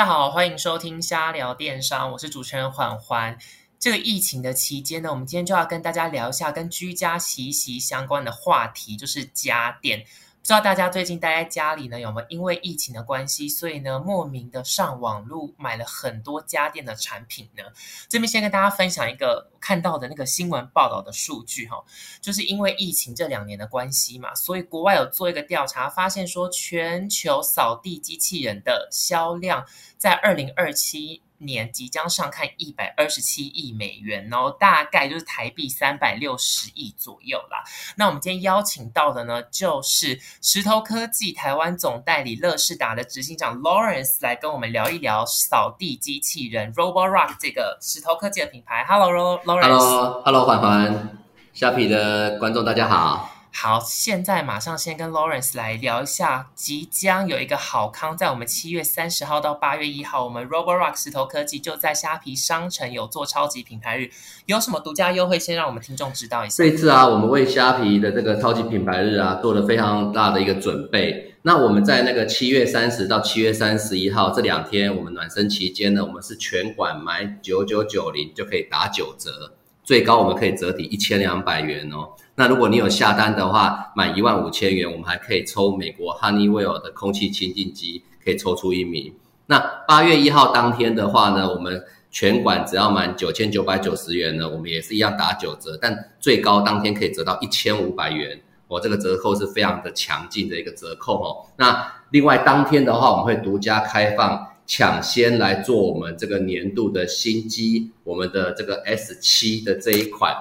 大家好，欢迎收听瞎聊电商，我是主持人缓缓。这个疫情的期间呢，我们今天就要跟大家聊一下跟居家息息相关的话题，就是家电。不知道大家最近待在家里呢，有没有因为疫情的关系，所以呢莫名的上网路买了很多家电的产品呢？这边先跟大家分享一个看到的那个新闻报道的数据哈，就是因为疫情这两年的关系嘛，所以国外有做一个调查，发现说全球扫地机器人的销量在二零二七。年即将上看一百二十七亿美元哦，大概就是台币三百六十亿左右啦。那我们今天邀请到的呢，就是石头科技台湾总代理乐视达的执行长 Lawrence 来跟我们聊一聊扫地机器人 Roborock 这个石头科技的品牌。Hello，Lawrence。Hello，Hello，环环，虾皮的观众大家好。好，现在马上先跟 Lawrence 来聊一下，即将有一个好康，在我们七月三十号到八月一号，我们 Roborock 石头科技就在虾皮商城有做超级品牌日，有什么独家优惠，先让我们听众知道一下。这一次啊，我们为虾皮的这个超级品牌日啊，做了非常大的一个准备。那我们在那个七月三十到七月三十一号这两天，我们暖身期间呢，我们是全馆买九九九零就可以打九折，最高我们可以折抵一千两百元哦。那如果你有下单的话，满一万五千元，我们还可以抽美国 Honeywell 的空气清净机，可以抽出一名。那八月一号当天的话呢，我们全馆只要满九千九百九十元呢，我们也是一样打九折，但最高当天可以折到一千五百元。我这个折扣是非常的强劲的一个折扣哦。那另外当天的话，我们会独家开放抢先来做我们这个年度的新机，我们的这个 S 七的这一款。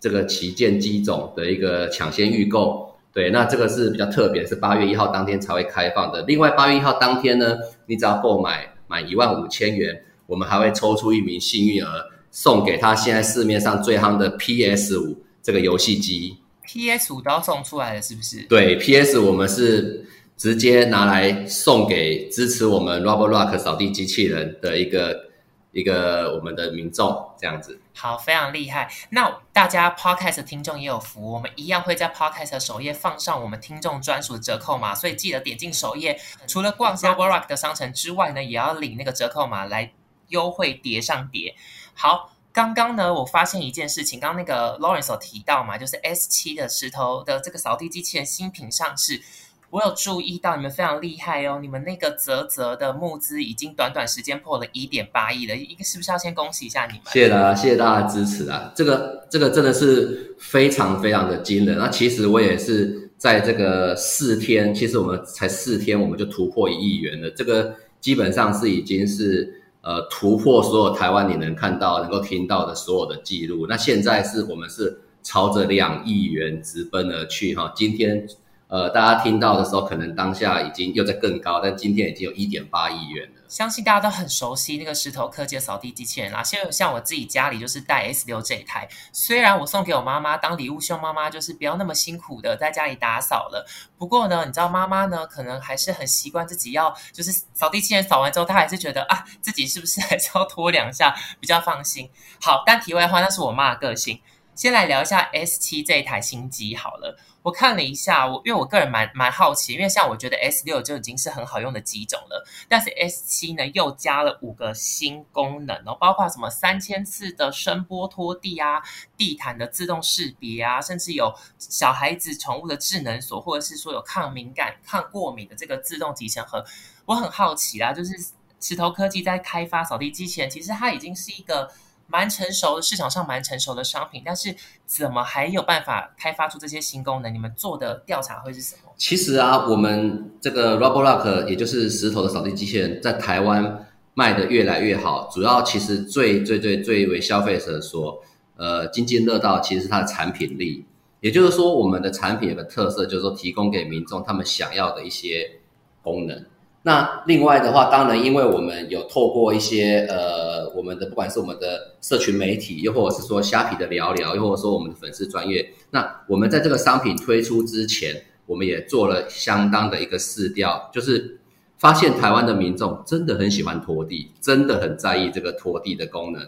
这个旗舰机种的一个抢先预购，对，那这个是比较特别，是八月一号当天才会开放的。另外，八月一号当天呢，你只要购买满一万五千元，我们还会抽出一名幸运儿，送给他现在市面上最夯的 PS 五这个游戏机。PS 五都要送出来了，是不是？对，PS 我们是直接拿来送给支持我们 Roborock 扫地机器人的一个。一个我们的民众这样子，好，非常厉害。那大家 podcast 听众也有福，我们一样会在 podcast 首页放上我们听众专属的折扣码，所以记得点进首页，除了逛 Roborock 的商城之外呢，也要领那个折扣码来优惠叠上叠。好，刚刚呢，我发现一件事情，刚刚那个 Lawrence 有提到嘛，就是 S 七的石头的这个扫地机器人新品上市。我有注意到你们非常厉害哦，你们那个泽泽的募资已经短短时间破了一点八亿了，一个是不是要先恭喜一下你们？谢谢大家，谢谢大家的支持啊！这个这个真的是非常非常的惊人。那其实我也是在这个四天，其实我们才四天，我们就突破一亿元了。这个基本上是已经是呃突破所有台湾你能看到、能够听到的所有的记录。那现在是我们是朝着两亿元直奔而去哈，今天。呃，大家听到的时候，可能当下已经又在更高，但今天已经有一点八亿元了。相信大家都很熟悉那个石头科技的扫地机器人啦。现在像我自己家里就是带 S 六这一台，虽然我送给我妈妈当礼物，希望妈妈就是不要那么辛苦的在家里打扫了。不过呢，你知道妈妈呢，可能还是很习惯自己要就是扫地机器人扫完之后，她还是觉得啊，自己是不是还是要拖两下比较放心。好，但题外话，那是我妈的个性。先来聊一下 S 七这一台新机好了。我看了一下，我因为我个人蛮蛮好奇，因为像我觉得 S 六就已经是很好用的机种了，但是 S 七呢又加了五个新功能哦，包括什么三千次的声波拖地啊，地毯的自动识别啊，甚至有小孩子宠物的智能锁，或者是说有抗敏感、抗过敏的这个自动集成盒。我很好奇啦，就是石头科技在开发扫地机器人，其实它已经是一个。蛮成熟的市场上蛮成熟的商品，但是怎么还有办法开发出这些新功能？你们做的调查会是什么？其实啊，我们这个 Roborock 也就是石头的扫地机器人，在台湾卖的越来越好。主要其实最最最最为消费者所呃津津乐道，其实是它的产品力。也就是说，我们的产品有个特色，就是说提供给民众他们想要的一些功能。那另外的话，当然，因为我们有透过一些呃，我们的不管是我们的社群媒体，又或者是说虾皮的聊聊，又或者说我们的粉丝专业，那我们在这个商品推出之前，我们也做了相当的一个试调，就是发现台湾的民众真的很喜欢拖地，真的很在意这个拖地的功能，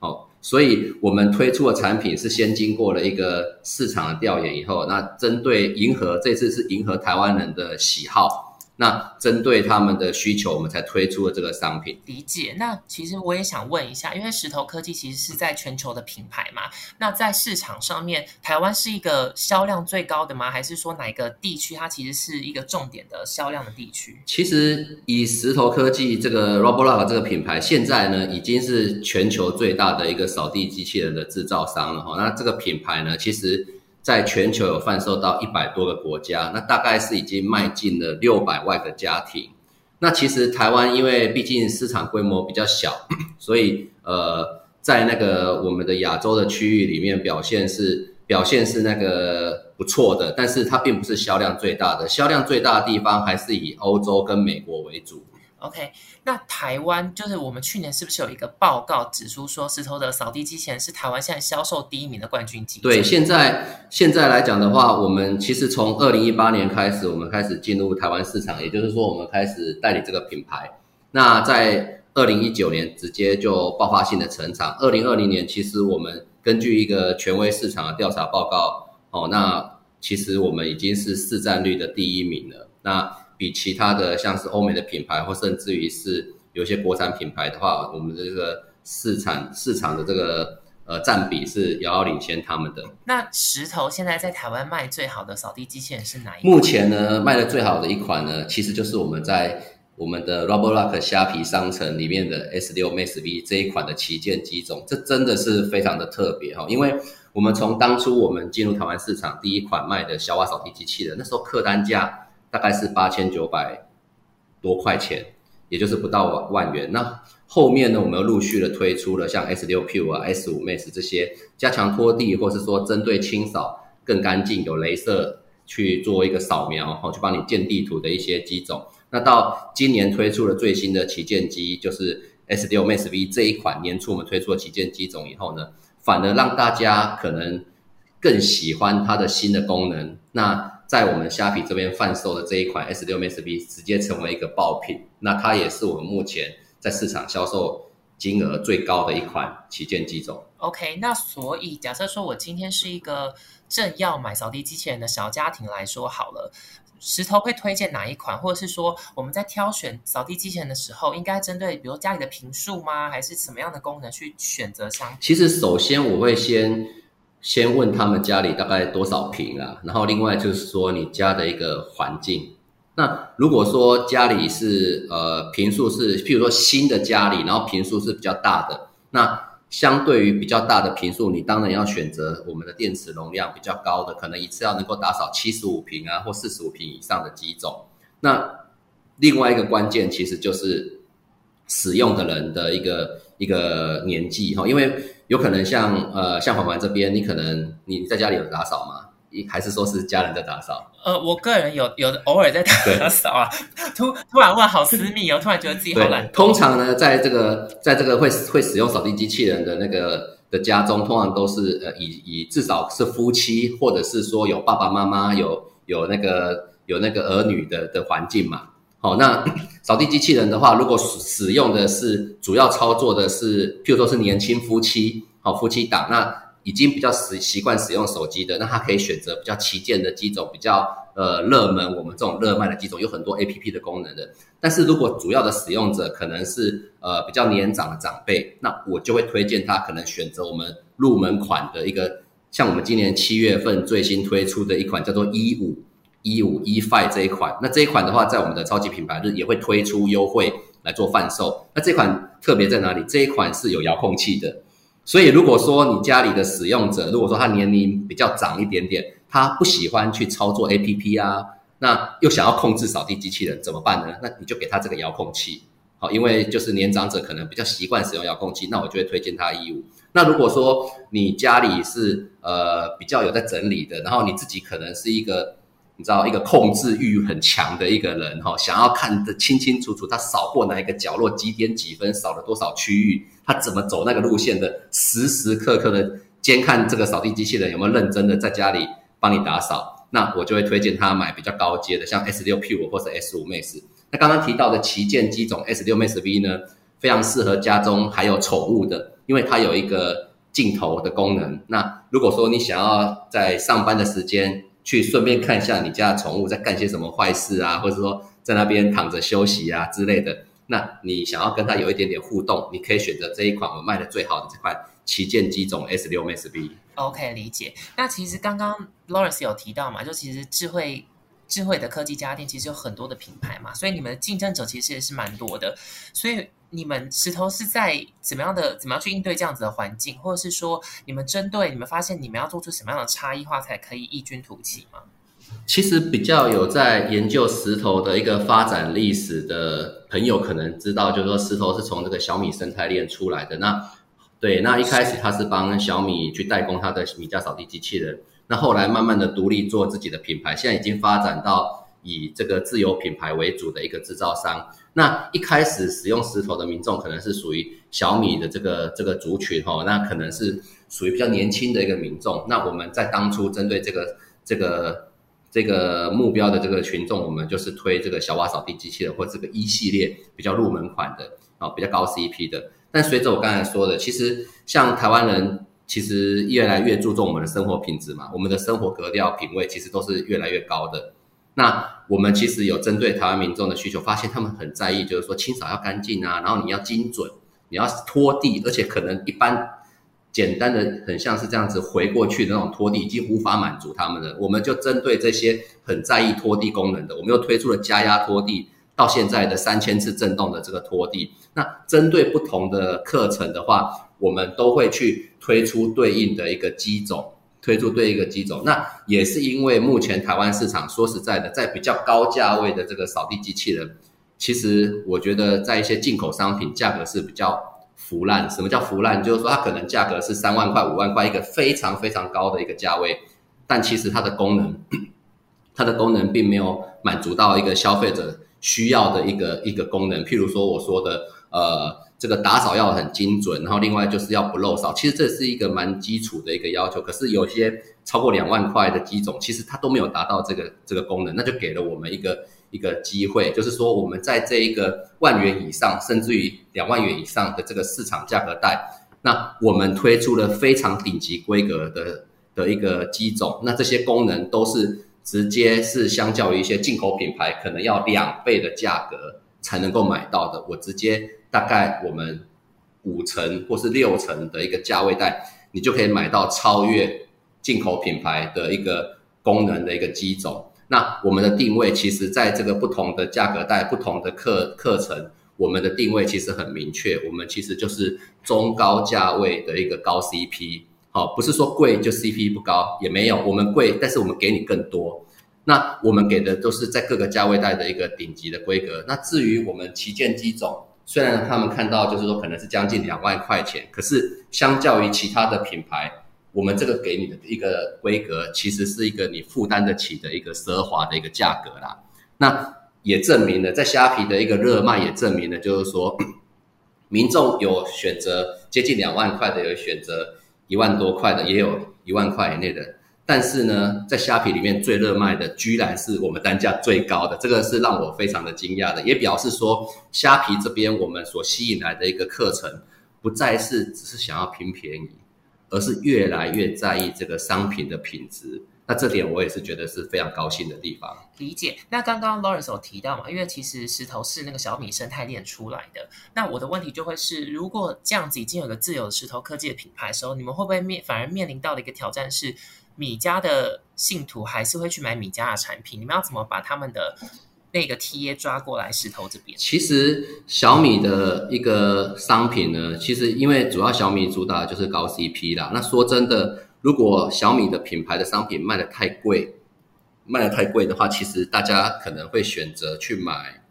哦，所以我们推出的产品是先经过了一个市场的调研以后，那针对迎合这次是迎合台湾人的喜好。那针对他们的需求，我们才推出了这个商品。理解。那其实我也想问一下，因为石头科技其实是在全球的品牌嘛，那在市场上面，台湾是一个销量最高的吗？还是说哪个地区它其实是一个重点的销量的地区？其实以石头科技这个 Roblox 这个品牌，现在呢已经是全球最大的一个扫地机器人的制造商了哈。那这个品牌呢，其实。在全球有贩售到一百多个国家，那大概是已经迈进了六百万个家庭。那其实台湾因为毕竟市场规模比较小，所以呃，在那个我们的亚洲的区域里面表现是表现是那个不错的，但是它并不是销量最大的，销量最大的地方还是以欧洲跟美国为主。OK，那台湾就是我们去年是不是有一个报告指出说，石头的扫地机器人是台湾现在销售第一名的冠军机？对，现在现在来讲的话，我们其实从二零一八年开始，我们开始进入台湾市场，也就是说，我们开始代理这个品牌。那在二零一九年直接就爆发性的成长。二零二零年，其实我们根据一个权威市场的调查报告，哦，那其实我们已经是市占率的第一名了。那比其他的像是欧美的品牌，或甚至于是有些国产品牌的话，我们的这个市场市场的这个呃占比是遥遥领先他们的。那石头现在在台湾卖最好的扫地机器人是哪一？目前呢，卖的最好的一款呢，其实就是我们在我们的 Roblox 虾皮商城里面的 S 六 Max V 这一款的旗舰机种，这真的是非常的特别哈，因为我们从当初我们进入台湾市场第一款卖的小瓦扫地机器人，那时候客单价。大概是八千九百多块钱，也就是不到万元。那后面呢，我们又陆续的推出了像 S 六 Q 啊、S 五 Max 这些加强拖地，或是说针对清扫更干净、有镭射去做一个扫描，哈，去帮你建地图的一些机种。那到今年推出了最新的旗舰机，就是 S 六 Max V 这一款年初我们推出了旗舰机种以后呢，反而让大家可能更喜欢它的新的功能。那在我们虾皮这边贩售的这一款 S 六 Max V 直接成为一个爆品，那它也是我们目前在市场销售金额最高的一款旗舰机种。OK，那所以假设说我今天是一个正要买扫地机器人的小家庭来说好了，石头会推荐哪一款，或者是说我们在挑选扫地机器人的时候，应该针对比如家里的平数吗，还是什么样的功能去选择相？其实首先我会先。先问他们家里大概多少平啊，然后另外就是说你家的一个环境。那如果说家里是呃平数是，譬如说新的家里，然后平数是比较大的，那相对于比较大的平数，你当然要选择我们的电池容量比较高的，可能一次要能够打扫七十五平啊或四十五平以上的机种。那另外一个关键其实就是使用的人的一个一个年纪哈，因为。有可能像呃像环环这边，你可能你在家里有打扫吗？还是说是家人在打扫？呃，我个人有有偶尔在打 扫啊。突突然问好私密哦，突然觉得自己好懒。通常呢，在这个在这个会会使用扫地机器人的那个的家中，通常都是呃以以至少是夫妻，或者是说有爸爸妈妈有有那个有那个儿女的的环境嘛。好，那 扫地机器人的话，如果使使用的是主要操作的是，譬如说是年轻夫妻，好夫妻档，那已经比较习习惯使用手机的，那他可以选择比较旗舰的机种，比较呃热门，我们这种热卖的机种有很多 A P P 的功能的。但是如果主要的使用者可能是呃比较年长的长辈，那我就会推荐他可能选择我们入门款的一个，像我们今年七月份最新推出的一款叫做一五。一五一 five 这一款，那这一款的话，在我们的超级品牌日也会推出优惠来做贩售。那这款特别在哪里？这一款是有遥控器的，所以如果说你家里的使用者，如果说他年龄比较长一点点，他不喜欢去操作 A P P 啊，那又想要控制扫地机器人怎么办呢？那你就给他这个遥控器，好，因为就是年长者可能比较习惯使用遥控器，那我就会推荐他一五。那如果说你家里是呃比较有在整理的，然后你自己可能是一个。你知道一个控制欲很强的一个人哈，想要看得清清楚楚，他扫过哪一个角落，几点几分，扫了多少区域，他怎么走那个路线的，时时刻刻的监看这个扫地机器人有没有认真的在家里帮你打扫，那我就会推荐他买比较高阶的，像 S 六 P 五或者 S 五 Max。那刚刚提到的旗舰机种 S 六 Max V 呢，非常适合家中还有宠物的，因为它有一个镜头的功能。那如果说你想要在上班的时间，去顺便看一下你家的宠物在干些什么坏事啊，或者说在那边躺着休息啊之类的。那你想要跟它有一点点互动，你可以选择这一款我们卖的最好的这款旗舰机种 S 六 Max B。OK，理解。那其实刚刚 Lawrence 有提到嘛，就其实智慧智慧的科技家电其实有很多的品牌嘛，所以你们的竞争者其实也是蛮多的。所以你们石头是在怎么样的怎么样去应对这样子的环境，或者是说你们针对你们发现你们要做出什么样的差异化才可以异军突起吗？其实比较有在研究石头的一个发展历史的朋友，可能知道，就是说石头是从这个小米生态链出来的。那对，那一开始他是帮小米去代工它的米家扫地机器人，那后来慢慢的独立做自己的品牌，现在已经发展到以这个自有品牌为主的一个制造商。那一开始使用石头的民众可能是属于小米的这个这个族群哈，那可能是属于比较年轻的一个民众。那我们在当初针对这个这个这个目标的这个群众，我们就是推这个小瓦扫地机器人或这个一系列比较入门款的啊，比较高 CP 的。但随着我刚才说的，其实像台湾人其实越来越注重我们的生活品质嘛，我们的生活格调品味其实都是越来越高的。那我们其实有针对台湾民众的需求，发现他们很在意，就是说清扫要干净啊，然后你要精准，你要拖地，而且可能一般简单的很像是这样子回过去的那种拖地，已经无法满足他们了。我们就针对这些很在意拖地功能的，我们又推出了加压拖地，到现在的三千次震动的这个拖地。那针对不同的课程的话，我们都会去推出对应的一个机种。推出对一个机种，那也是因为目前台湾市场说实在的，在比较高价位的这个扫地机器人，其实我觉得在一些进口商品价格是比较腐烂。什么叫腐烂？就是说它可能价格是三万块、五万块一个非常非常高的一个价位，但其实它的功能，它的功能并没有满足到一个消费者需要的一个一个功能。譬如说我说的，呃。这个打扫要很精准，然后另外就是要不漏扫，其实这是一个蛮基础的一个要求。可是有些超过两万块的机种，其实它都没有达到这个这个功能，那就给了我们一个一个机会，就是说我们在这一个万元以上，甚至于两万元以上的这个市场价格带，那我们推出了非常顶级规格的的一个机种，那这些功能都是直接是相较于一些进口品牌可能要两倍的价格才能够买到的，我直接。大概我们五成或是六成的一个价位带，你就可以买到超越进口品牌的一个功能的一个机种。那我们的定位其实在这个不同的价格带、不同的课课程，我们的定位其实很明确，我们其实就是中高价位的一个高 CP。好，不是说贵就 CP 不高，也没有，我们贵，但是我们给你更多。那我们给的都是在各个价位带的一个顶级的规格。那至于我们旗舰机种，虽然他们看到就是说可能是将近两万块钱，可是相较于其他的品牌，我们这个给你的一个规格，其实是一个你负担得起的一个奢华的一个价格啦。那也证明了，在虾皮的一个热卖，也证明了就是说，民众有选择接近两万块的，有选择一万多块的，也有一万块以内的。但是呢，在虾皮里面最热卖的，居然是我们单价最高的，这个是让我非常的惊讶的，也表示说虾皮这边我们所吸引来的一个课程，不再是只是想要拼便宜，而是越来越在意这个商品的品质。那这点我也是觉得是非常高兴的地方。理解。那刚刚 Lawrence 有提到嘛，因为其实石头是那个小米生态链出来的。那我的问题就会是，如果这样子已经有个自有的石头科技的品牌的时候，你们会不会面反而面临到的一个挑战是？米家的信徒还是会去买米家的产品，你们要怎么把他们的那个 T A 抓过来石头这边？其实小米的一个商品呢，其实因为主要小米主打的就是高 CP 啦。那说真的，如果小米的品牌的商品卖的太贵，卖的太贵的话，其实大家可能会选择去买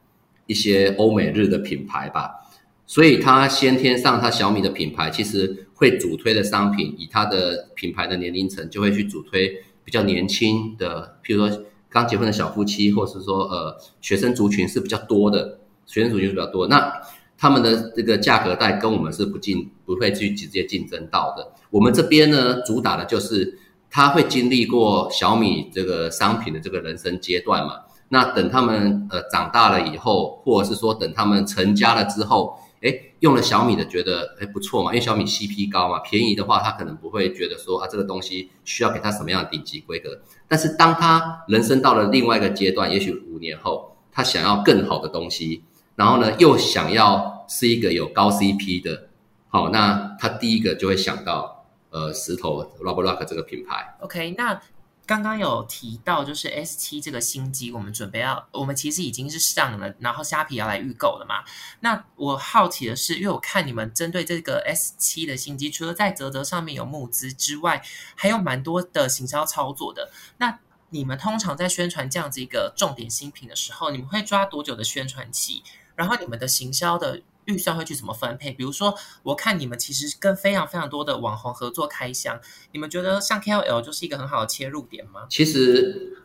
一些欧美日的品牌吧。所以它先天上，它小米的品牌其实会主推的商品，以它的品牌的年龄层，就会去主推比较年轻的，譬如说刚结婚的小夫妻，或者是说呃学生族群是比较多的，学生族群是比较多。那他们的这个价格带跟我们是不竞不会去直接竞争到的。我们这边呢，主打的就是他会经历过小米这个商品的这个人生阶段嘛。那等他们呃长大了以后，或者是说等他们成家了之后。哎，用了小米的觉得哎不错嘛，因为小米 CP 高嘛，便宜的话他可能不会觉得说啊这个东西需要给他什么样的顶级规格。但是当他人生到了另外一个阶段，也许五年后，他想要更好的东西，然后呢又想要是一个有高 CP 的，好，那他第一个就会想到呃石头 Rob Rock 这个品牌。OK，那刚刚有提到就是 S 七这个新机，我们准备要，我们其实已经是上了，然后虾皮要来预购了嘛。那我好奇的是，因为我看你们针对这个 S 七的新机，除了在泽泽上面有募资之外，还有蛮多的行销操作的。那你们通常在宣传这样子一个重点新品的时候，你们会抓多久的宣传期？然后你们的行销的预算会去怎么分配？比如说，我看你们其实跟非常非常多的网红合作开箱，你们觉得像 KOL 就是一个很好的切入点吗？其实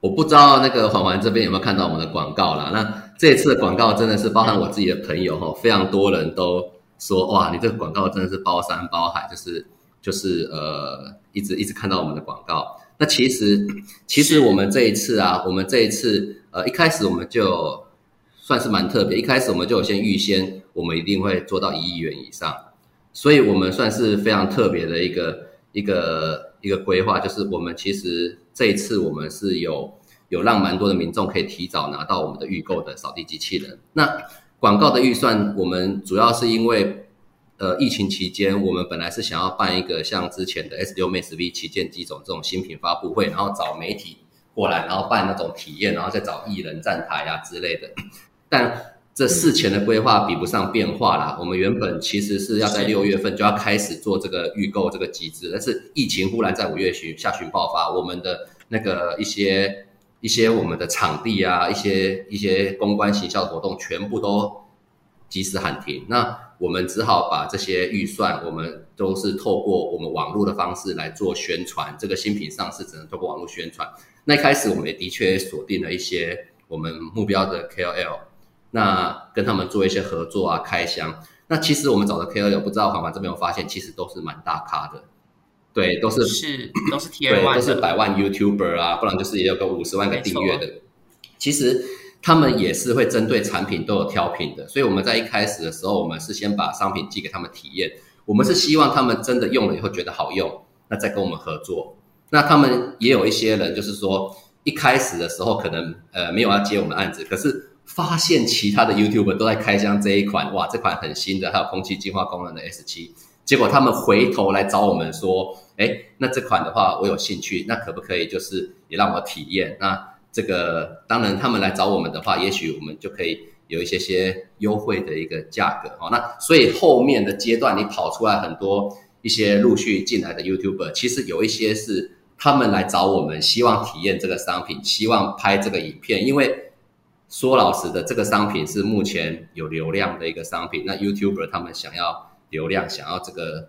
我不知道那个环环这边有没有看到我们的广告啦。那这一次的广告真的是包含我自己的朋友哈，非常多人都说哇，你这个广告真的是包山包海，就是就是呃，一直一直看到我们的广告。那其实其实我们这一次啊，我们这一次呃一开始我们就算是蛮特别，一开始我们就有先预先，我们一定会做到一亿元以上，所以我们算是非常特别的一个一个一个规划，就是我们其实这一次我们是有有让蛮多的民众可以提早拿到我们的预购的扫地机器人。那广告的预算，我们主要是因为呃疫情期间，我们本来是想要办一个像之前的 S 六 Max V 旗舰机种这种新品发布会，然后找媒体过来，然后办那种体验，然后再找艺人站台啊之类的。但这事前的规划比不上变化啦。我们原本其实是要在六月份就要开始做这个预购这个机制，但是疫情忽然在五月旬下旬爆发，我们的那个一些一些我们的场地啊，一些一些公关行销活动全部都及时喊停。那我们只好把这些预算，我们都是透过我们网络的方式来做宣传。这个新品上市只能透过网络宣传。那一开始我们也的确锁定了一些我们目标的 KOL。那跟他们做一些合作啊，开箱。那其实我们找的 KOL，不知道环环这边有发现，其实都是蛮大咖的，对，都是是都是 Tier 对，都是百万 YouTuber 啊，不然就是也有个五十万个订阅的。其实他们也是会针对产品都有挑品的，所以我们在一开始的时候，我们是先把商品寄给他们体验，我们是希望他们真的用了以后觉得好用，那再跟我们合作。那他们也有一些人，就是说一开始的时候可能呃没有要接我们的案子，可是发现其他的 YouTube 都在开箱这一款，哇，这款很新的，还有空气净化功能的 S 七。结果他们回头来找我们说，哎，那这款的话我有兴趣，那可不可以就是也让我体验？那这个当然他们来找我们的话，也许我们就可以有一些些优惠的一个价格哦。那所以后面的阶段你跑出来很多一些陆续进来的 YouTuber，其实有一些是他们来找我们，希望体验这个商品，希望拍这个影片，因为。说老实的，这个商品是目前有流量的一个商品。那 YouTuber 他们想要流量，想要这个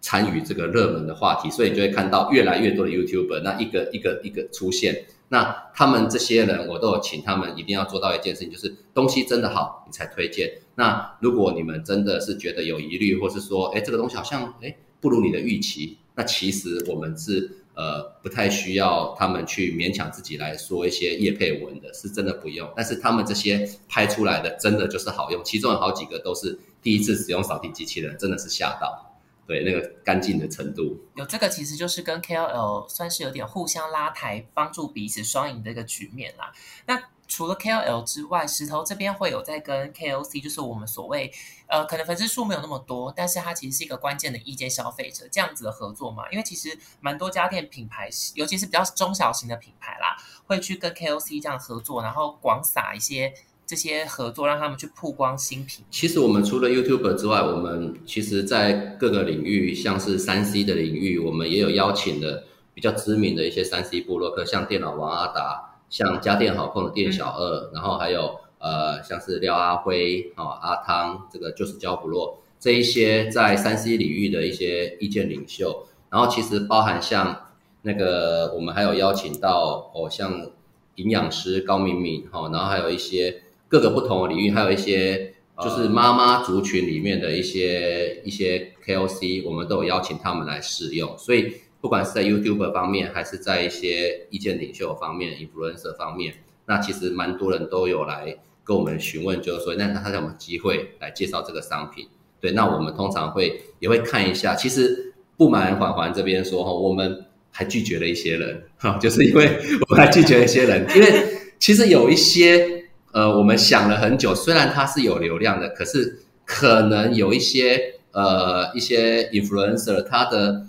参与这个热门的话题，所以就会看到越来越多的 YouTuber，那一个一个一个出现。那他们这些人，我都有请他们一定要做到一件事情，就是东西真的好，你才推荐。那如果你们真的是觉得有疑虑，或是说，哎，这个东西好像哎不如你的预期，那其实我们是。呃，不太需要他们去勉强自己来说一些叶配文的，是真的不用。但是他们这些拍出来的，真的就是好用。其中有好几个都是第一次使用扫地机器人，真的是吓到，对那个干净的程度。有这个其实就是跟 KOL 算是有点互相拉抬，帮助彼此双赢的一个局面啦。那除了 KOL 之外，石头这边会有在跟 KOC，就是我们所谓呃，可能粉丝数没有那么多，但是它其实是一个关键的意见消费者这样子的合作嘛。因为其实蛮多家电品牌，尤其是比较中小型的品牌啦，会去跟 KOC 这样合作，然后广撒一些这些合作，让他们去曝光新品。其实我们除了 YouTuber 之外，我们其实在各个领域，像是三 C 的领域，我们也有邀请的比较知名的一些三 C 部落客，像电脑王阿达。像家电好控的店小二，然后还有呃，像是廖阿辉、哦阿汤，这个就是焦不落这一些在三 C 领域的一些意见领袖，然后其实包含像那个我们还有邀请到哦，像营养师高敏敏哈，然后还有一些各个不同的领域，还有一些就是妈妈族群里面的一些一些 KOC，我们都有邀请他们来试用，所以。不管是在 YouTuber 方面，还是在一些意见领袖方面、influencer 方面，那其实蛮多人都有来跟我们询问，就是说，那他有没有机会来介绍这个商品？对，那我们通常会也会看一下。其实不瞒环环这边说哈，我们还拒绝了一些人哈，就是因为我们还拒绝了一些人，因为其实有一些呃，我们想了很久，虽然它是有流量的，可是可能有一些呃一些 influencer，他的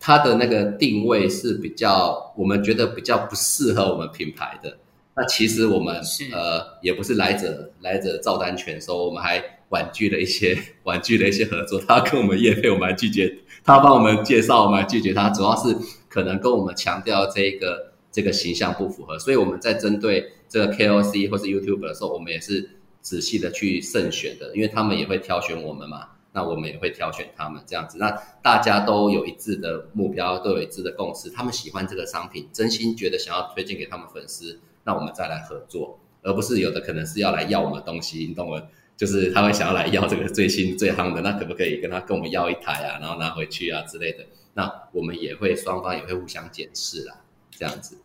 他的那个定位是比较，我们觉得比较不适合我们品牌的。那其实我们是呃也不是来者来者照单全收，我们还婉拒了一些 婉拒了一些合作。他跟我们业配，我们还拒绝；他帮我们介绍，我们还拒绝他。主要是可能跟我们强调这个这个形象不符合，所以我们在针对这个 KOC 或是 YouTube 的时候，我们也是仔细的去慎选的，因为他们也会挑选我们嘛。那我们也会挑选他们这样子，那大家都有一致的目标，都有一致的共识，他们喜欢这个商品，真心觉得想要推荐给他们粉丝，那我们再来合作，而不是有的可能是要来要我们东西，你懂我？就是他会想要来要这个最新最夯的，那可不可以跟他跟我们要一台啊，然后拿回去啊之类的？那我们也会双方也会互相检视啦，这样子。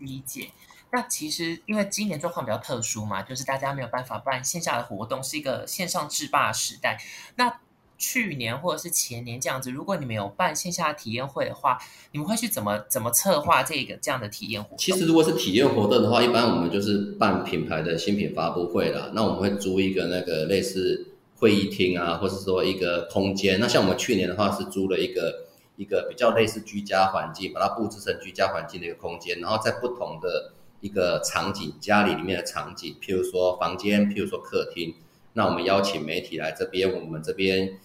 理解。那其实因为今年状况比较特殊嘛，就是大家没有办法办线下的活动，是一个线上制霸时代。那去年或者是前年这样子，如果你们有办线下体验会的话，你们会去怎么怎么策划这个这样的体验活动？其实如果是体验活动的话，一般我们就是办品牌的新品发布会啦。那我们会租一个那个类似会议厅啊，或者说一个空间。那像我们去年的话是租了一个一个比较类似居家环境，把它布置成居家环境的一个空间，然后在不同的一个场景，家里里面的场景，譬如说房间，譬如说客厅，那我们邀请媒体来这边，我们这边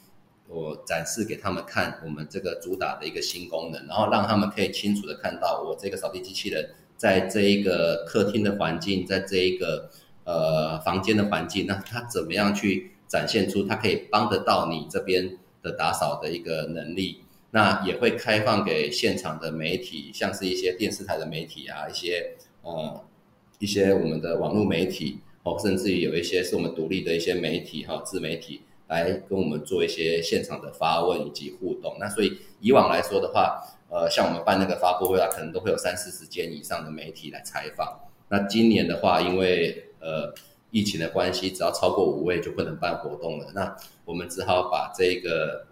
我展示给他们看我们这个主打的一个新功能，然后让他们可以清楚的看到我这个扫地机器人在这一个客厅的环境，在这一个呃房间的环境，那它怎么样去展现出它可以帮得到你这边的打扫的一个能力？那也会开放给现场的媒体，像是一些电视台的媒体啊，一些。呃，一些我们的网络媒体哦，甚至于有一些是我们独立的一些媒体哈，自媒体来跟我们做一些现场的发问以及互动。那所以以往来说的话，呃，像我们办那个发布会啊，可能都会有三四十间以上的媒体来采访。那今年的话，因为呃疫情的关系，只要超过五位就不能办活动了。那我们只好把这个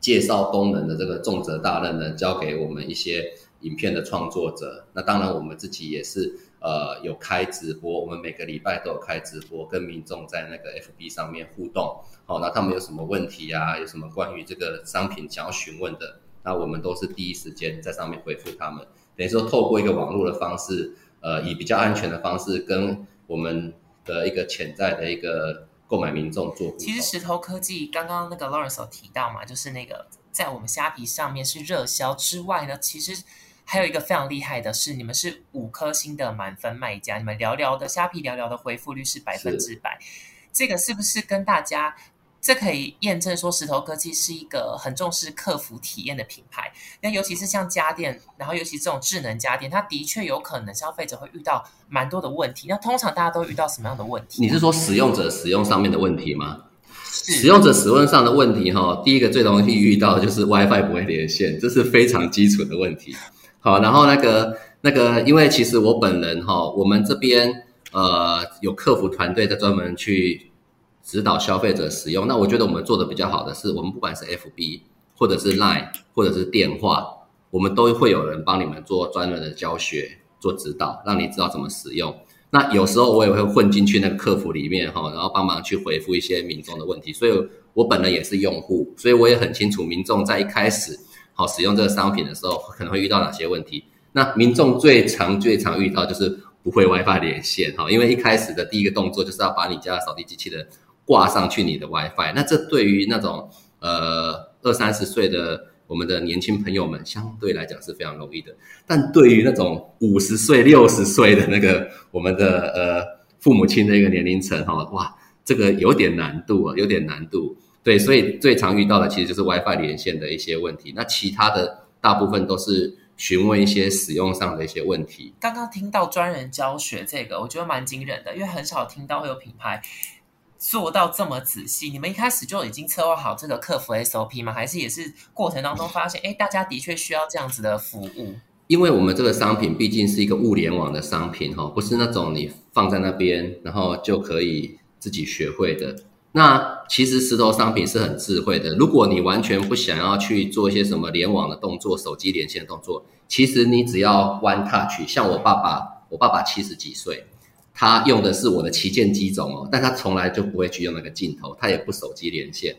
介绍功能的这个重责大任呢，交给我们一些。影片的创作者，那当然我们自己也是，呃，有开直播，我们每个礼拜都有开直播，跟民众在那个 FB 上面互动。好，那他们有什么问题啊？有什么关于这个商品想要询问的，那我们都是第一时间在上面回复他们。等于说，透过一个网络的方式，呃，以比较安全的方式，跟我们的一个潜在的一个购买民众做。其实石头科技刚刚那个 Lawrence 有提到嘛，就是那个在我们虾皮上面是热销之外呢，其实。还有一个非常厉害的是，你们是五颗星的满分卖家，你们聊聊的虾皮聊聊的回复率是百分之百，这个是不是跟大家？这可以验证说，石头科技是一个很重视客服体验的品牌。那尤其是像家电，然后尤其这种智能家电，它的确有可能消费者会遇到蛮多的问题。那通常大家都遇到什么样的问题？你是说使用者使用上面的问题吗？使用者使用上的问题哈，第一个最容易遇到就是 WiFi 不会连线，这是非常基础的问题。好，然后那个那个，因为其实我本人哈，我们这边呃有客服团队在专门去指导消费者使用。那我觉得我们做的比较好的是，我们不管是 FB 或者是 Line 或者是电话，我们都会有人帮你们做专门的教学、做指导，让你知道怎么使用。那有时候我也会混进去那个客服里面哈，然后帮忙去回复一些民众的问题。所以我本人也是用户，所以我也很清楚民众在一开始。好，使用这个商品的时候可能会遇到哪些问题？那民众最常、最常遇到就是不会 WiFi 连线哈，因为一开始的第一个动作就是要把你家的扫地机器人挂上去你的 WiFi。那这对于那种呃二三十岁的我们的年轻朋友们相对来讲是非常容易的，但对于那种五十岁、六十岁的那个我们的呃父母亲的一个年龄层哈，哇，这个有点难度啊，有点难度。对，所以最常遇到的其实就是 WiFi 连线的一些问题。那其他的大部分都是询问一些使用上的一些问题。刚刚听到专人教学这个，我觉得蛮惊人的，因为很少听到会有品牌做到这么仔细。你们一开始就已经策划好这个客服 SOP 吗？还是也是过程当中发现，哎，大家的确需要这样子的服务？因为我们这个商品毕竟是一个物联网的商品哈，不是那种你放在那边然后就可以自己学会的。那其实石头商品是很智慧的。如果你完全不想要去做一些什么联网的动作、手机连线的动作，其实你只要 One Touch。像我爸爸，我爸爸七十几岁，他用的是我的旗舰机种哦，但他从来就不会去用那个镜头，他也不手机连线。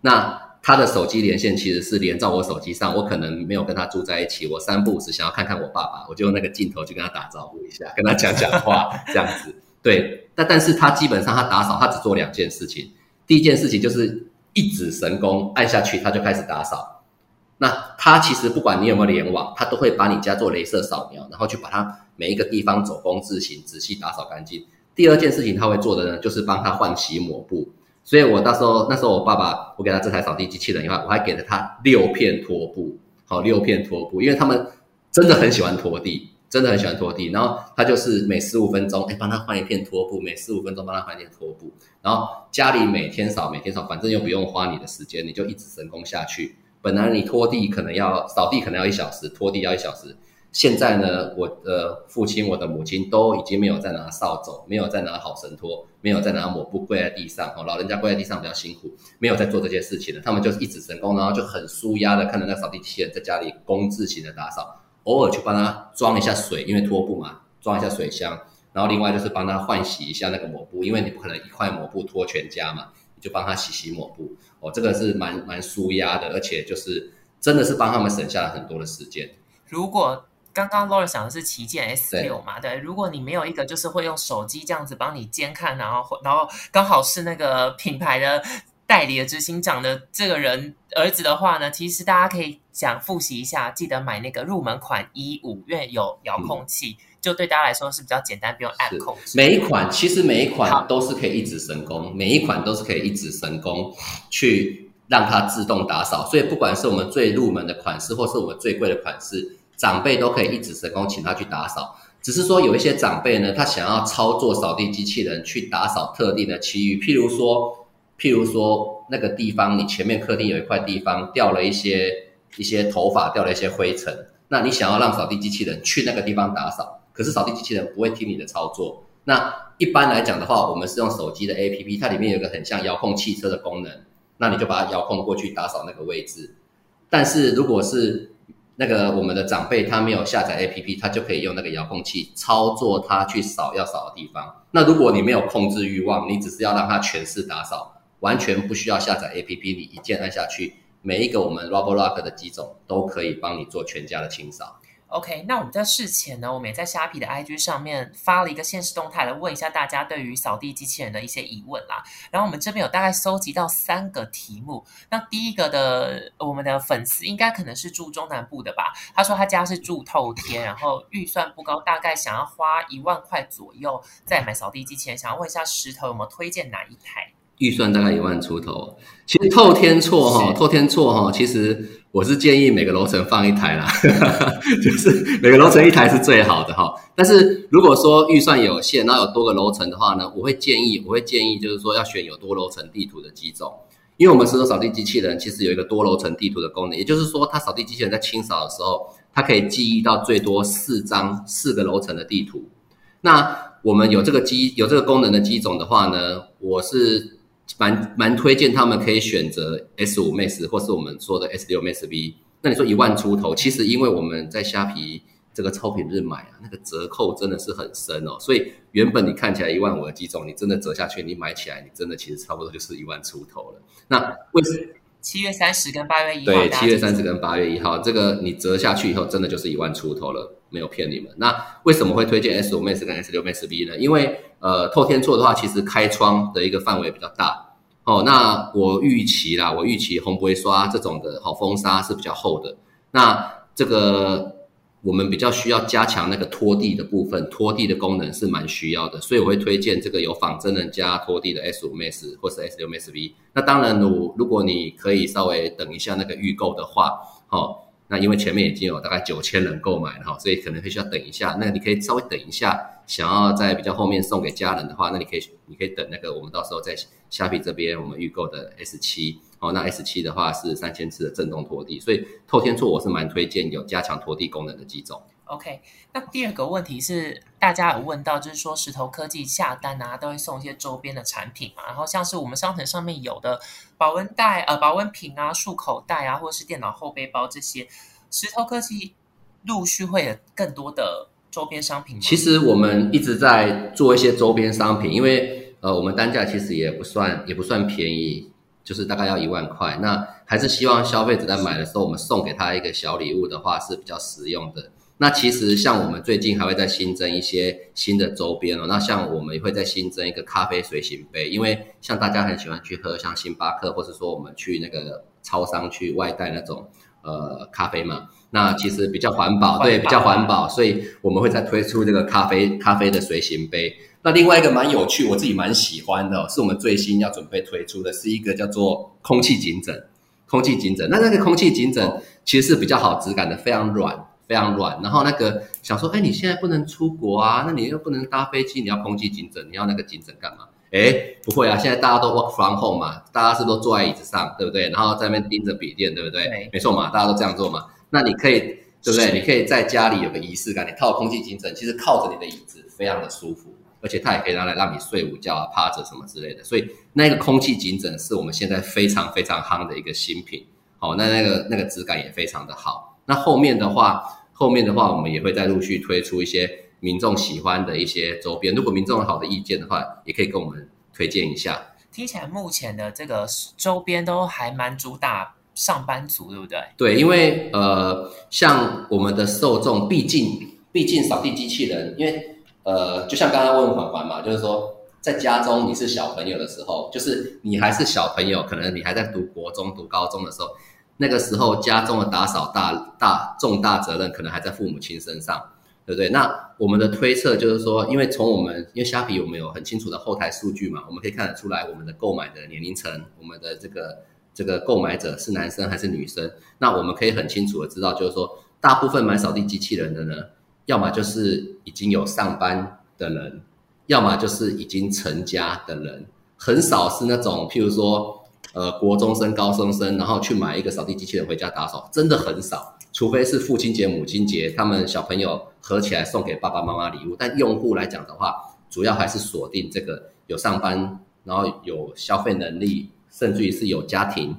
那他的手机连线其实是连到我手机上，我可能没有跟他住在一起，我三不五时想要看看我爸爸，我就用那个镜头去跟他打招呼一下，跟他讲讲话这样子。对，但但是他基本上他打扫，他只做两件事情。第一件事情就是一指神功，按下去他就开始打扫。那他其实不管你有没有联网，他都会把你家做镭射扫描，然后去把它每一个地方走工字形仔细打扫干净。第二件事情他会做的呢，就是帮他换洗抹布。所以我到时候那时候我爸爸我给他这台扫地机器人以外，我还给了他六片拖布，好六片拖布，因为他们真的很喜欢拖地，真的很喜欢拖地。然后他就是每十五分钟，哎，帮他换一片拖布，每十五分钟帮他换一片拖布。然后家里每天扫每天扫，反正又不用花你的时间，你就一直神功下去。本来你拖地可能要扫地可能要一小时，拖地要一小时。现在呢，我的父亲、我的母亲都已经没有再拿扫帚，没有再拿好神拖，没有再拿抹布跪在地上。哦，老人家跪在地上比较辛苦，没有在做这些事情了。他们就是一直神功，然后就很舒压的看着那扫地机器人在家里工字型的打扫，偶尔去帮他装一下水，因为拖布嘛，装一下水箱。然后另外就是帮他换洗一下那个抹布，因为你不可能一块抹布拖全家嘛。你就帮他洗洗抹布哦，这个是蛮蛮舒压的，而且就是真的是帮他们省下了很多的时间。如果刚刚 Laura 想的是旗舰 S 六嘛，对，如果你没有一个就是会用手机这样子帮你监看，然后然后刚好是那个品牌的代理的执行长的这个人儿子的话呢，其实大家可以想复习一下，记得买那个入门款一五，因为有遥控器。就对大家来说是比较简单，不用 App 控制。每一款其实每一款都是可以一指神功，每一款都是可以一指神功去让它自动打扫。所以不管是我们最入门的款式，或是我们最贵的款式，长辈都可以一指神功请他去打扫。只是说有一些长辈呢，他想要操作扫地机器人去打扫特定的区域，譬如说，譬如说那个地方，你前面客厅有一块地方掉了一些一些头发，掉了一些灰尘，那你想要让扫地机器人去那个地方打扫。可是扫地机器人不会听你的操作。那一般来讲的话，我们是用手机的 APP，它里面有个很像遥控汽车的功能，那你就把它遥控过去打扫那个位置。但是如果是那个我们的长辈他没有下载 APP，他就可以用那个遥控器操作它去扫要扫的地方。那如果你没有控制欲望，你只是要让它全市打扫，完全不需要下载 APP，你一键按下去，每一个我们 Roborock 的机种都可以帮你做全家的清扫。OK，那我们在事前呢，我们也在虾皮的 IG 上面发了一个现实动态，来问一下大家对于扫地机器人的一些疑问啦。然后我们这边有大概收集到三个题目。那第一个的，我们的粉丝应该可能是住中南部的吧？他说他家是住透天，然后预算不高，大概想要花一万块左右再买扫地机器人，想要问一下石头有没有推荐哪一台？预算大概一万出头。其实透天错哈，透天错哈，其实。我是建议每个楼层放一台啦，就是每个楼层一台是最好的哈。但是如果说预算有限，然后有多个楼层的话呢，我会建议，我会建议就是说要选有多楼层地图的机种，因为我们石头扫地机器人其实有一个多楼层地图的功能，也就是说它扫地机器人在清扫的时候，它可以记忆到最多四张四个楼层的地图。那我们有这个机有这个功能的机种的话呢，我是。蛮蛮推荐他们可以选择 S 五 Max 或是我们说的 S 六 Max V。那你说一万出头，其实因为我们在虾皮这个超品日买啊，那个折扣真的是很深哦。所以原本你看起来一万五的机种，你真的折下去，你买起来，你真的其实差不多就是一万出头了。那为什七月三十跟八月一号？对，七月三十跟八月一号，这个你折下去以后，真的就是一万出头了，没有骗你们。那为什么会推荐 S 五 Max 跟 S 六 Max V 呢？因为呃，透天厝的话，其实开窗的一个范围比较大哦。那我预期啦，我预期红不会刷这种的好风沙是比较厚的。那这个我们比较需要加强那个拖地的部分，拖地的功能是蛮需要的，所以我会推荐这个有仿真人加拖地的 S 五 Max 或是 S 六 Max V。那当然，如如果你可以稍微等一下那个预购的话，哦。那因为前面已经有大概九千人购买了哈，所以可能会需要等一下。那你可以稍微等一下，想要在比较后面送给家人的话，那你可以你可以等那个我们到时候在虾皮这边我们预购的 S 七哦。那 S 七的话是三千次的震动拖地，所以透天厝我是蛮推荐有加强拖地功能的几种。OK，那第二个问题是大家有问到，就是说石头科技下单啊，都会送一些周边的产品嘛，然后像是我们商城上面有的保温袋、呃保温瓶啊、漱口袋啊，或者是电脑后背包这些，石头科技陆续会有更多的。周边商品？其实我们一直在做一些周边商品，因为呃，我们单价其实也不算也不算便宜，就是大概要一万块。那还是希望消费者在买的时候，我们送给他一个小礼物的话是比较实用的。那其实像我们最近还会再新增一些新的周边哦。那像我们也会再新增一个咖啡随行杯，因为像大家很喜欢去喝像星巴克，或者说我们去那个超商去外带那种呃咖啡嘛。那其实比较环保，对，比较环保，所以我们会再推出这个咖啡咖啡的随行杯。那另外一个蛮有趣，我自己蛮喜欢的，是我们最新要准备推出的是一个叫做空气颈枕。空气颈枕，那那个空气颈枕其实是比较好质感的，非常软，非常软。然后那个想说，哎，你现在不能出国啊，那你又不能搭飞机，你要空气颈枕，你要那个颈枕干嘛？哎，不会啊，现在大家都 work from home 嘛，大家是都坐在椅子上，对不对？然后在那边盯着笔电，对不对？没错嘛，大家都这样做嘛。那你可以，对不对？你可以在家里有个仪式感，你套空气颈枕，其实靠着你的椅子，非常的舒服，而且它也可以拿来让你睡午觉啊、趴着什么之类的。所以那个空气颈枕是我们现在非常非常夯的一个新品。好，那那个那个质感也非常的好。那后面的话，后面的话，我们也会再陆续推出一些民众喜欢的一些周边。如果民众有好的意见的话，也可以跟我们推荐一下。听起来目前的这个周边都还蛮主打上班族，对不对？对，因为呃，像我们的受众，毕竟毕竟扫地机器人，因为呃，就像刚刚问环环嘛，就是说。在家中你是小朋友的时候，就是你还是小朋友，可能你还在读国中、读高中的时候，那个时候家中的打扫大大重大责任可能还在父母亲身上，对不对？那我们的推测就是说，因为从我们因为虾皮我们有很清楚的后台数据嘛，我们可以看得出来我们的购买的年龄层，我们的这个这个购买者是男生还是女生，那我们可以很清楚的知道，就是说大部分买扫地机器人的呢，要么就是已经有上班的人。要么就是已经成家的人，很少是那种，譬如说，呃，国中生、高中生，然后去买一个扫地机器人回家打扫，真的很少。除非是父亲节、母亲节，他们小朋友合起来送给爸爸妈妈礼物。但用户来讲的话，主要还是锁定这个有上班，然后有消费能力，甚至于是有家庭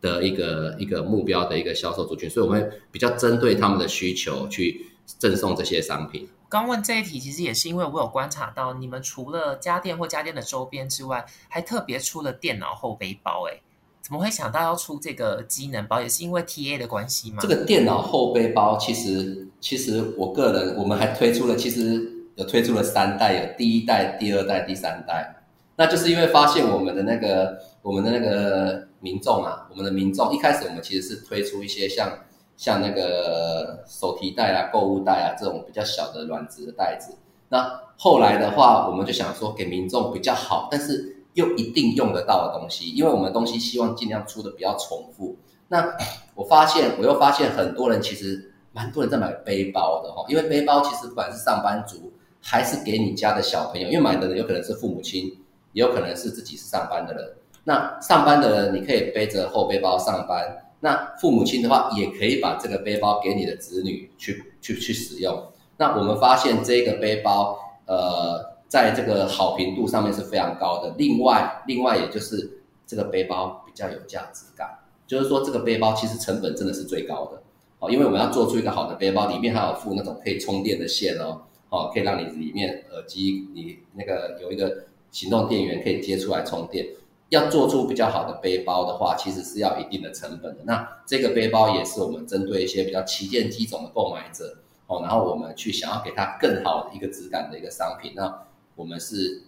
的一个一个目标的一个销售族群。所以我们比较针对他们的需求去赠送这些商品。刚问这一题，其实也是因为我有观察到，你们除了家电或家电的周边之外，还特别出了电脑后背包。哎，怎么会想到要出这个机能包？也是因为 TA 的关系吗？这个电脑后背包，其实其实我个人，我们还推出了，其实有推出了三代，有第一代、第二代、第三代。那就是因为发现我们的那个我们的那个民众啊，我们的民众一开始我们其实是推出一些像。像那个手提袋啊、购物袋啊这种比较小的软质的袋子，那后来的话，我们就想说给民众比较好，但是又一定用得到的东西，因为我们东西希望尽量出的比较重复。那我发现，我又发现很多人其实蛮多人在买背包的哈，因为背包其实不管是上班族还是给你家的小朋友，因为买的人有可能是父母亲，也有可能是自己是上班的人。那上班的人，你可以背着后背包上班。那父母亲的话，也可以把这个背包给你的子女去去去使用。那我们发现这个背包，呃，在这个好评度上面是非常高的。另外，另外也就是这个背包比较有价值感，就是说这个背包其实成本真的是最高的哦，因为我们要做出一个好的背包，里面还有附那种可以充电的线哦，哦，可以让你里面耳机你那个有一个行动电源可以接出来充电。要做出比较好的背包的话，其实是要一定的成本的。那这个背包也是我们针对一些比较旗舰机种的购买者哦，然后我们去想要给他更好的一个质感的一个商品。那我们是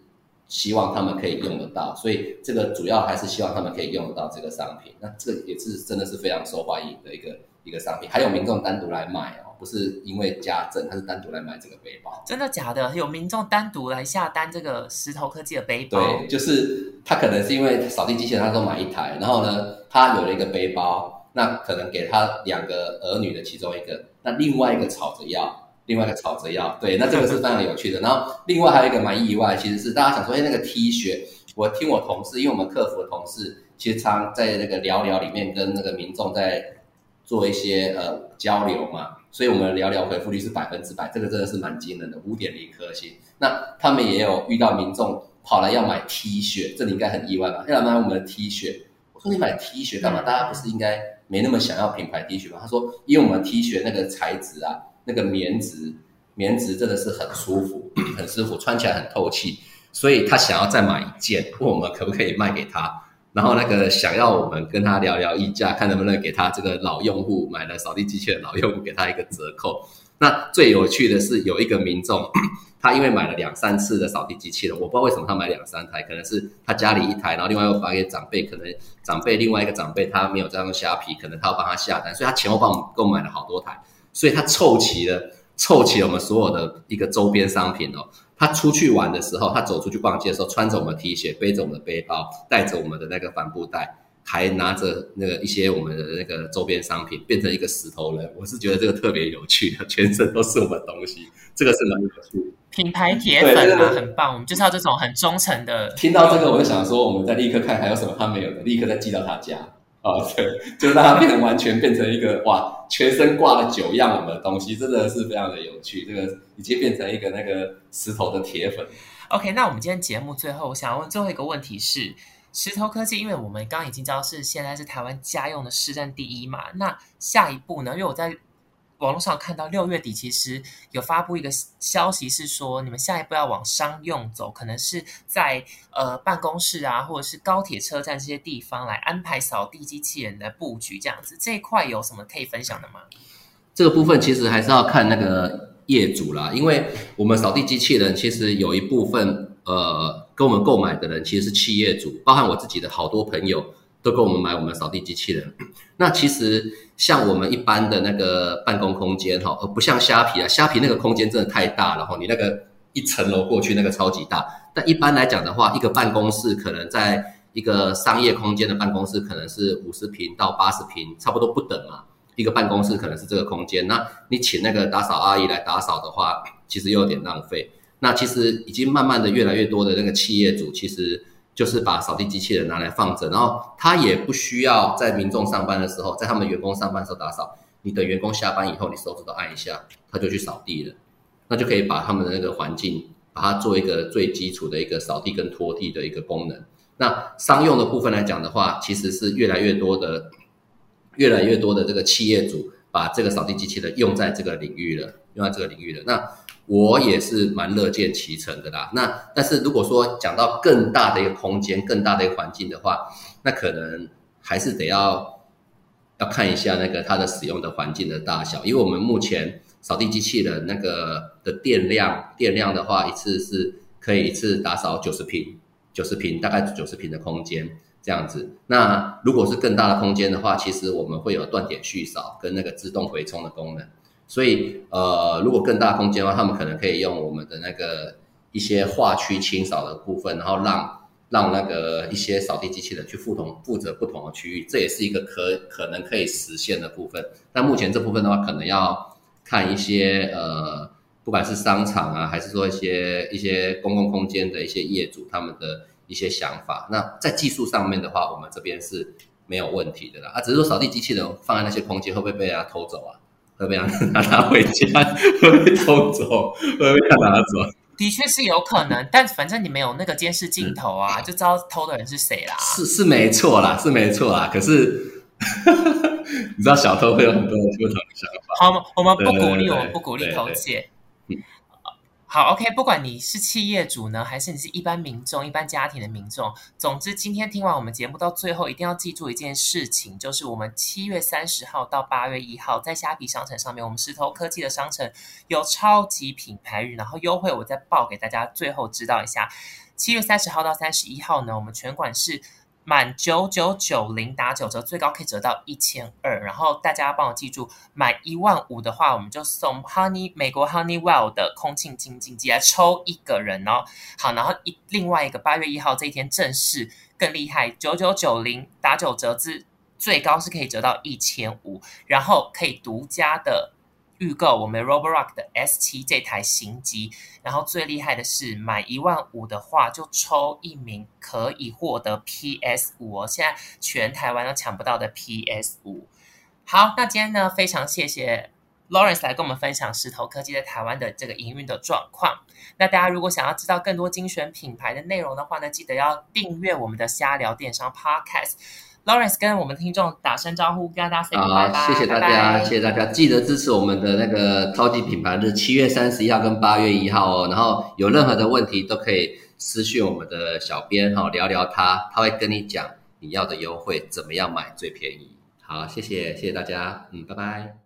希望他们可以用得到，所以这个主要还是希望他们可以用得到这个商品。那这个也是真的是非常受欢迎的一个一个商品，还有民众单独来买哦。不是因为家政，他是单独来买这个背包。真的假的？有民众单独来下单这个石头科技的背包？对，就是他可能是因为扫地机器人，他都买一台，然后呢，他有了一个背包，那可能给他两个儿女的其中一个，那另外一个吵着要，另外一个吵着要，对，那这个是非常有趣的。然后另外还有一个蛮意外，其实是大家想说，哎，那个 T 恤，我听我同事，因为我们客服的同事，其实常在那个聊聊里面跟那个民众在做一些呃交流嘛。所以我们聊聊回复率是百分之百，这个真的是蛮惊人的，五点零颗星。那他们也有遇到民众跑来要买 T 恤，这你应该很意外吧？要买我们的 T 恤，我说你买 T 恤干嘛？大家不是应该没那么想要品牌 T 恤吗？他说，因为我们 T 恤那个材质啊，那个棉质棉质真的是很舒服，很舒服，穿起来很透气，所以他想要再买一件，问我们可不可以卖给他。然后那个想要我们跟他聊聊议价，看能不能给他这个老用户买了扫地机器人老用户给他一个折扣。那最有趣的是有一个民众，他因为买了两三次的扫地机器人，我不知道为什么他买两三台，可能是他家里一台，然后另外又发给长辈，可能长辈另外一个长辈他没有这样虾皮，可能他要帮他下单，所以他前后帮我们购买了好多台，所以他凑齐了凑齐了我们所有的一个周边商品哦。他出去玩的时候，他走出去逛街的时候，穿着我们的 T 恤，背着我们的背包，带着我们的那个帆布袋，还拿着那个一些我们的那个周边商品，变成一个石头人。我是觉得这个特别有趣的，全身都是我们的东西，这个是蛮有趣。品牌铁粉啊，很棒，我们就是要这种很忠诚的。听到这个，我就想说，我们再立刻看还有什么他没有的，立刻再寄到他家。哦，对，就让它变成完全变成一个哇，全身挂了九样我们的东西，真的是非常的有趣。这个已经变成一个那个石头的铁粉。OK，那我们今天节目最后，我想要问最后一个问题是：石头科技，因为我们刚刚已经知道是现在是台湾家用的市占第一嘛，那下一步呢？因为我在。网络上看到六月底其实有发布一个消息，是说你们下一步要往商用走，可能是在呃办公室啊，或者是高铁车站这些地方来安排扫地机器人的布局，这样子这一块有什么可以分享的吗？这个部分其实还是要看那个业主啦，因为我们扫地机器人其实有一部分呃跟我们购买的人其实是企业主，包含我自己的好多朋友。都跟我们买我们扫地机器人，那其实像我们一般的那个办公空间哈，而不像虾皮啊，虾皮那个空间真的太大了哈，你那个一层楼过去那个超级大。但一般来讲的话，一个办公室可能在一个商业空间的办公室可能是五十平到八十平，差不多不等嘛。一个办公室可能是这个空间，那你请那个打扫阿姨来打扫的话，其实又有点浪费。那其实已经慢慢的越来越多的那个企业主其实。就是把扫地机器人拿来放着，然后他也不需要在民众上班的时候，在他们员工上班的时候打扫。你等员工下班以后，你手指头按一下，他就去扫地了，那就可以把他们的那个环境，把它做一个最基础的一个扫地跟拖地的一个功能。那商用的部分来讲的话，其实是越来越多的，越来越多的这个企业主把这个扫地机器人用在这个领域了，用在这个领域了。那我也是蛮乐见其成的啦。那但是如果说讲到更大的一个空间、更大的一个环境的话，那可能还是得要要看一下那个它的使用的环境的大小。因为我们目前扫地机器人那个的电量，电量的话一次是可以一次打扫九十平，九十平大概九十平的空间这样子。那如果是更大的空间的话，其实我们会有断点续扫跟那个自动回充的功能。所以，呃，如果更大空间的话，他们可能可以用我们的那个一些化区清扫的部分，然后让让那个一些扫地机器人去负同负责不同的区域，这也是一个可可能可以实现的部分。但目前这部分的话，可能要看一些呃，不管是商场啊，还是说一些一些公共空间的一些业主他们的一些想法。那在技术上面的话，我们这边是没有问题的啦。啊，只是说扫地机器人放在那些空间会不会被人家偷走啊？会不会拿他回家？会不会偷走？会不会拿走？的确是有可能，但反正你没有那个监视镜头啊，就知道偷的人是谁啦。是是没错啦，是没错啦。可是 你知道小偷会有很多不同的想法。好，我们不鼓励，我们不鼓励偷窃。好，OK，不管你是企业主呢，还是你是一般民众、一般家庭的民众，总之今天听完我们节目到最后，一定要记住一件事情，就是我们七月三十号到八月一号在虾皮商城上面，我们石头科技的商城有超级品牌日，然后优惠我再报给大家，最后知道一下，七月三十号到三十一号呢，我们全馆是。满九九九零打九折，最高可以折到一千二。然后大家帮我记住，买一万五的话，我们就送 Honey 美国 Honeywell 的空气清净机来抽一个人哦。好，然后一另外一个八月一号这一天正式更厉害，九九九零打九折之最高是可以折到一千五，然后可以独家的。预购我们 Roborock 的 S 七这台新机，然后最厉害的是买一万五的话，就抽一名可以获得 PS 五哦，现在全台湾都抢不到的 PS 五。好，那今天呢，非常谢谢 Lawrence 来跟我们分享石头科技在台湾的这个营运的状况。那大家如果想要知道更多精选品牌的内容的话呢，记得要订阅我们的瞎聊电商 Podcast。Lawrence 跟我们听众打声招呼，跟大家 say 拜拜。好，谢谢大家，拜谢谢大家，记得支持我们的那个超级品牌日，七月三十一号跟八月一号哦。然后有任何的问题都可以私讯我们的小编哈、聊聊他，他会跟你讲你要的优惠怎么样买最便宜。好，谢谢谢谢大家，嗯，拜拜。